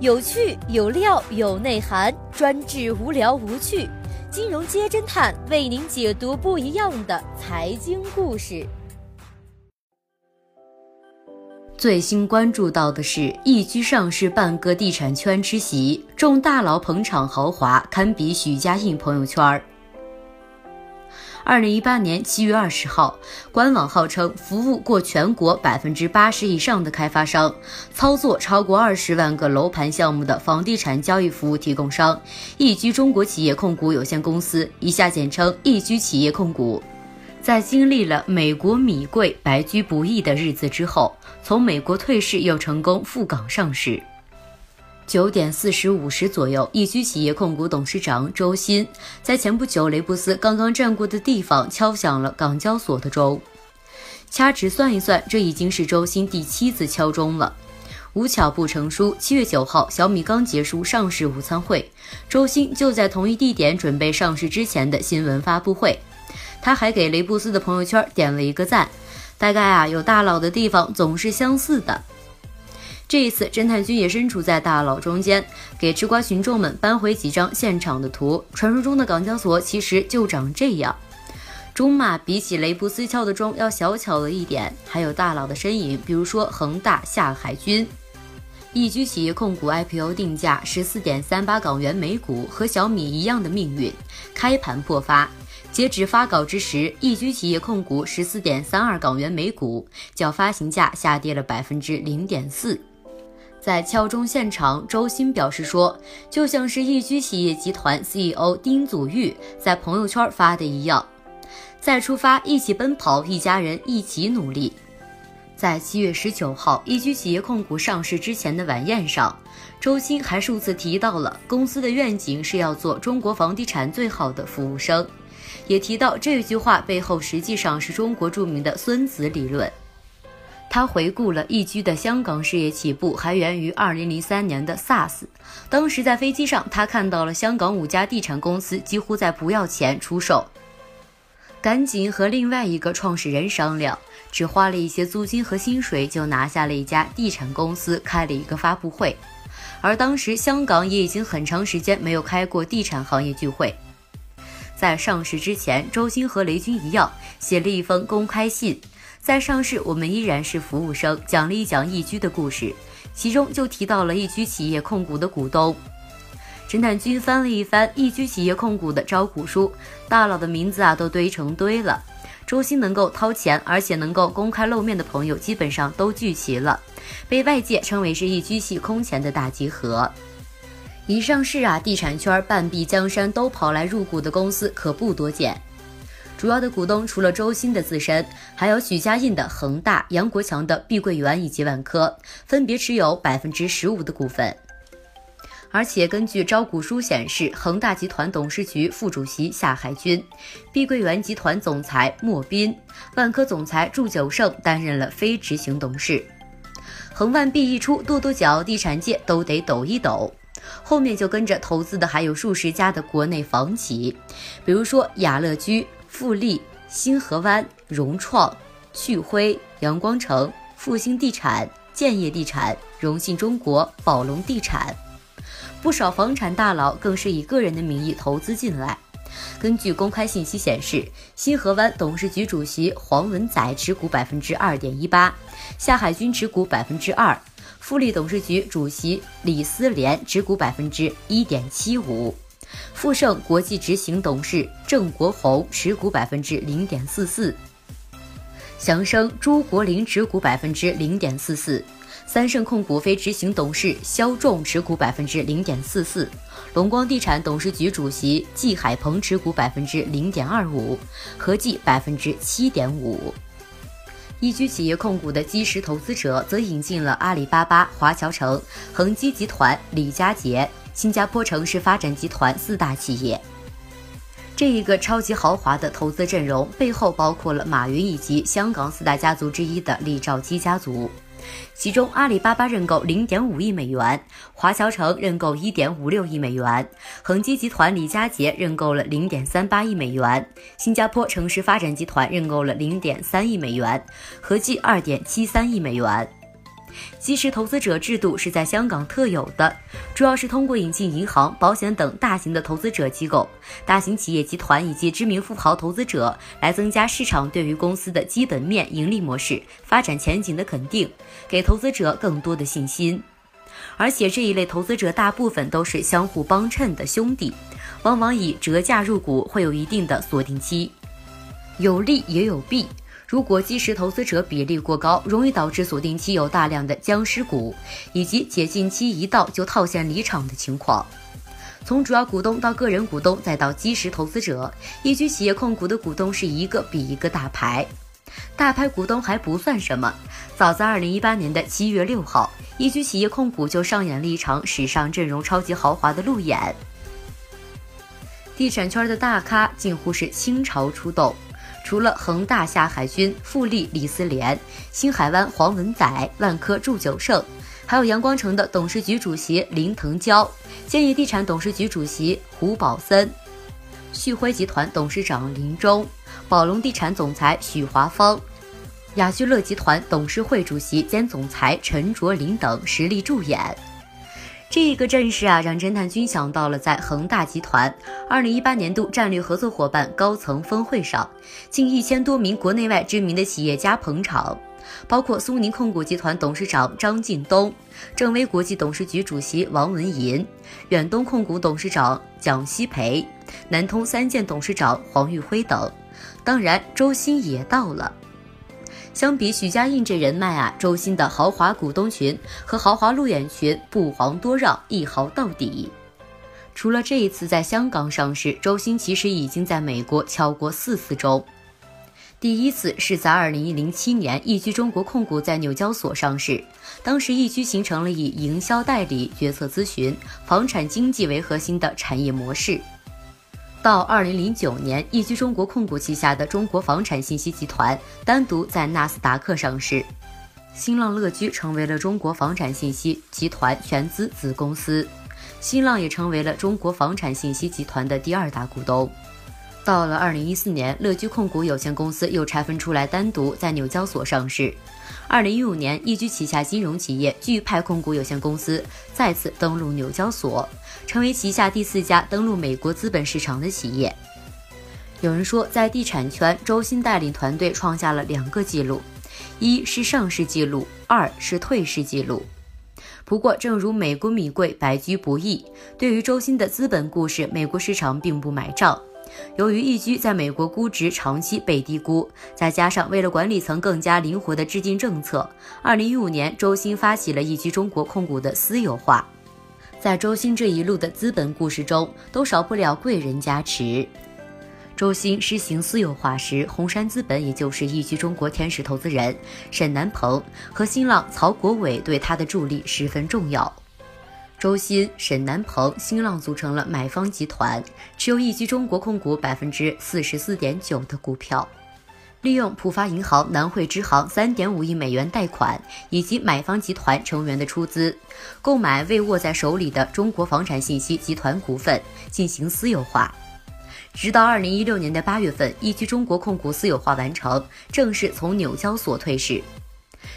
有趣有料有内涵，专治无聊无趣。金融街侦探为您解读不一样的财经故事。最新关注到的是，易居上市半个地产圈之席，众大佬捧场豪华，堪比许家印朋友圈儿。二零一八年七月二十号，官网号称服务过全国百分之八十以上的开发商，操作超过二十万个楼盘项目的房地产交易服务提供商易居中国企业控股有限公司（以下简称易居企业控股），在经历了美国米贵、白居不易的日子之后，从美国退市又成功赴港上市。九点四十五时左右，易居企业控股董事长周鑫在前不久雷布斯刚刚站过的地方敲响了港交所的钟。掐指算一算，这已经是周鑫第七次敲钟了。无巧不成书，七月九号，小米刚结束上市午餐会，周鑫就在同一地点准备上市之前的新闻发布会。他还给雷布斯的朋友圈点了一个赞。大概啊，有大佬的地方总是相似的。这一次，侦探君也身处在大佬中间，给吃瓜群众们搬回几张现场的图。传说中的港交所其实就长这样，中马比起雷布斯敲的钟要小巧了一点，还有大佬的身影，比如说恒大、下海军。易居企业控股 IPO 定价十四点三八港元每股，和小米一样的命运，开盘破发。截止发稿之时，易居企业控股十四点三二港元每股，较发行价下跌了百分之零点四。在敲钟现场，周鑫表示说：“就像是易居企业集团 CEO 丁祖昱在朋友圈发的一样，再出发，一起奔跑，一家人一起努力。”在七月十九号，易居企业控股上市之前的晚宴上，周鑫还数次提到了公司的愿景是要做中国房地产最好的服务生，也提到这句话背后实际上是中国著名的孙子理论。他回顾了易居的香港事业起步，还源于2003年的 SARS。当时在飞机上，他看到了香港五家地产公司几乎在不要钱出售，赶紧和另外一个创始人商量，只花了一些租金和薪水，就拿下了一家地产公司，开了一个发布会。而当时香港也已经很长时间没有开过地产行业聚会。在上市之前，周星和雷军一样，写了一封公开信。在上市，我们依然是服务生，讲了一讲易居的故事，其中就提到了易居企业控股的股东。侦探君翻了一翻易居企业控股的招股书，大佬的名字啊都堆成堆了。周鑫能够掏钱，而且能够公开露面的朋友基本上都聚齐了，被外界称为是易居系空前的大集合。一上市啊，地产圈半壁江山都跑来入股的公司可不多见。主要的股东除了周鑫的自身，还有许家印的恒大、杨国强的碧桂园以及万科，分别持有百分之十五的股份。而且根据招股书显示，恒大集团董事局副主席夏海军、碧桂园集团总裁莫斌、万科总裁祝九胜担任了非执行董事。恒万币一出，跺跺脚，地产界都得抖一抖。后面就跟着投资的还有数十家的国内房企，比如说雅乐居。富力、星河湾、融创、旭辉、阳光城、复兴地产、建业地产、荣信中国、宝龙地产，不少房产大佬更是以个人的名义投资进来。根据公开信息显示，新河湾董事局主席黄文载持股百分之二点一八，夏海军持股百分之二，富力董事局主席李思廉持股百分之一点七五。富盛国际执行董事郑国宏持股百分之零点四四，祥生朱国林持股百分之零点四四，三盛控股非执行董事肖仲持股百分之零点四四，龙光地产董事局主席季海鹏持股百分之零点二五，合计百分之七点五。易居企业控股的基石投资者则引进了阿里巴巴、华侨城、恒基集团、李佳杰。新加坡城市发展集团四大企业，这一个超级豪华的投资阵容背后包括了马云以及香港四大家族之一的李兆基家族。其中，阿里巴巴认购零点五亿美元，华侨城认购一点五六亿美元，恒基集团李佳杰认购了零点三八亿美元，新加坡城市发展集团认购了零点三亿美元，合计二点七三亿美元。基石投资者制度是在香港特有的，主要是通过引进银行、保险等大型的投资者机构、大型企业集团以及知名富豪投资者，来增加市场对于公司的基本面、盈利模式、发展前景的肯定，给投资者更多的信心。而且这一类投资者大部分都是相互帮衬的兄弟，往往以折价入股，会有一定的锁定期，有利也有弊。如果基石投资者比例过高，容易导致锁定期有大量的僵尸股，以及解禁期一到就套现离场的情况。从主要股东到个人股东，再到基石投资者，易居企业控股的股东是一个比一个大牌。大牌股东还不算什么，早在二零一八年的七月六号，易居企业控股就上演了一场史上阵容超级豪华的路演，地产圈的大咖近乎是倾巢出动。除了恒大夏海军、富力李思廉、星海湾黄文仔、万科祝九胜，还有阳光城的董事局主席林腾蛟、建业地产董事局主席胡宝森、旭辉集团董事长林忠、宝龙地产总裁许华芳、雅居乐集团董事会主席兼总裁陈卓林等实力助演。这个阵势啊，让侦探君想到了在恒大集团二零一八年度战略合作伙伴高层峰会上，近一千多名国内外知名的企业家捧场，包括苏宁控股集团董事长张近东、正威国际董事局主席王文银、远东控股董事长蒋希培、南通三建董事长黄玉辉等，当然周鑫也到了。相比许家印这人脉啊，周鑫的豪华股东群和豪华路演群不遑多让，一豪到底。除了这一次在香港上市，周鑫其实已经在美国敲过四次钟。第一次是在二零零七年，易居中国控股在纽交所上市，当时易居形成了以营销代理、决策咨询、房产经纪为核心的产业模式。到二零零九年，易居中国控股旗下的中国房产信息集团单独在纳斯达克上市，新浪乐居成为了中国房产信息集团全资子公司，新浪也成为了中国房产信息集团的第二大股东。到了二零一四年，乐居控股有限公司又拆分出来，单独在纽交所上市。二零一五年，易居旗下金融企业钜派控股有限公司再次登陆纽交所，成为旗下第四家登陆美国资本市场的企业。有人说，在地产圈，周鑫带领团队创下了两个记录：一是上市记录，二是退市记录。不过，正如美国米贵，白居不易，对于周鑫的资本故事，美国市场并不买账。由于易居在美国估值长期被低估，再加上为了管理层更加灵活的制定政策，二零一五年周鑫发起了易居中国控股的私有化。在周鑫这一路的资本故事中，都少不了贵人加持。周鑫实行私有化时，红杉资本也就是易居中国天使投资人沈南鹏和新浪曹国伟对他的助力十分重要。周鑫、沈南鹏、新浪组成了买方集团，持有易居中国控股百分之四十四点九的股票，利用浦发银行、南汇支行三点五亿美元贷款以及买方集团成员的出资，购买未握在手里的中国房产信息集团股份进行私有化。直到二零一六年的八月份，易居中国控股私有化完成，正式从纽交所退市。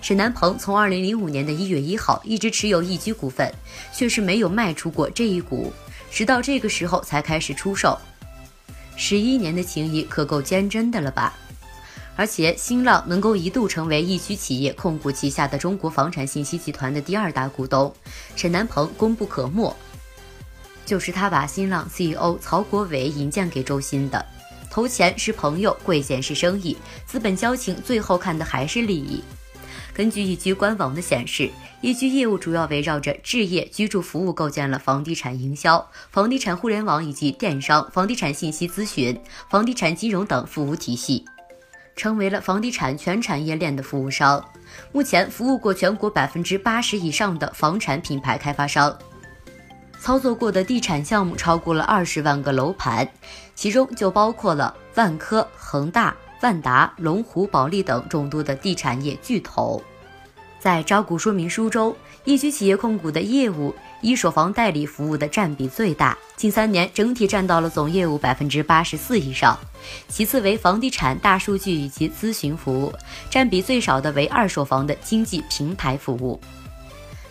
沈南鹏从二零零五年的一月一号一直持有易居股份，却是没有卖出过这一股，直到这个时候才开始出售。十一年的情谊可够坚贞的了吧？而且新浪能够一度成为易居企业控股旗下的中国房产信息集团的第二大股东，沈南鹏功不可没，就是他把新浪 CEO 曹国伟引荐给周鑫的。投钱是朋友，贵贱是生意，资本交情最后看的还是利益。根据易居官网的显示，易居业务主要围绕着置业、居住服务，构建了房地产营销、房地产互联网以及电商、房地产信息咨询、房地产金融等服务体系，成为了房地产全产业链的服务商。目前服务过全国百分之八十以上的房产品牌开发商，操作过的地产项目超过了二十万个楼盘，其中就包括了万科、恒大。万达、龙湖、保利等众多的地产业巨头，在招股说明书中，易居企业控股的业务一手房代理服务的占比最大，近三年整体占到了总业务百分之八十四以上。其次为房地产、大数据以及咨询服务，占比最少的为二手房的经济平台服务。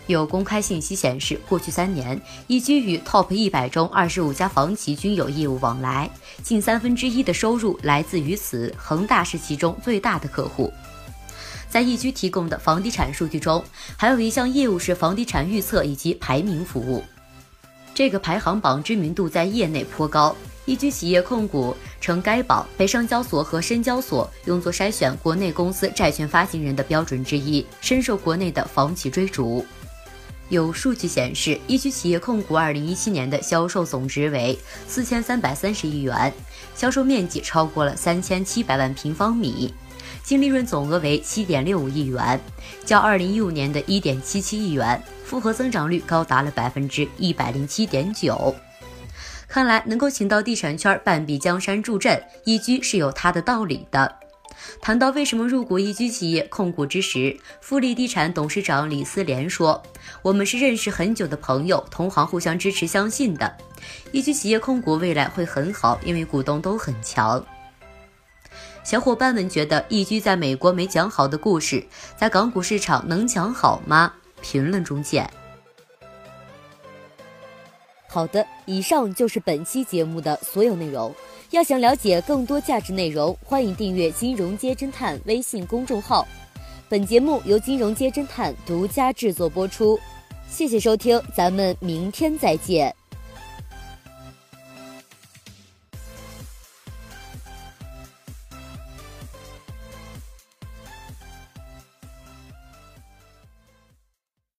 有公开信息显示，过去三年，易居与 TOP 一百中二十五家房企均有业务往来，近三分之一的收入来自于此，恒大是其中最大的客户。在易居提供的房地产数据中，还有一项业务是房地产预测以及排名服务，这个排行榜知名度在业内颇高。易居企业控股称，该榜被上交所和深交所用作筛选国内公司债券发行人的标准之一，深受国内的房企追逐。有数据显示，易居企业控股二零一七年的销售总值为四千三百三十亿元，销售面积超过了三千七百万平方米，净利润总额为七点六五亿元，较二零一五年的一点七七亿元，复合增长率高达了百分之一百零七点九。看来能够请到地产圈半壁江山助阵，易居是有它的道理的。谈到为什么入股易居企业控股之时，富力地产董事长李思廉说：“我们是认识很久的朋友，同行互相支持相信的。易居企业控股未来会很好，因为股东都很强。”小伙伴们觉得易居在美国没讲好的故事，在港股市场能讲好吗？评论中见。好的，以上就是本期节目的所有内容。要想了解更多价值内容，欢迎订阅“金融街侦探”微信公众号。本节目由“金融街侦探”独家制作播出。谢谢收听，咱们明天再见。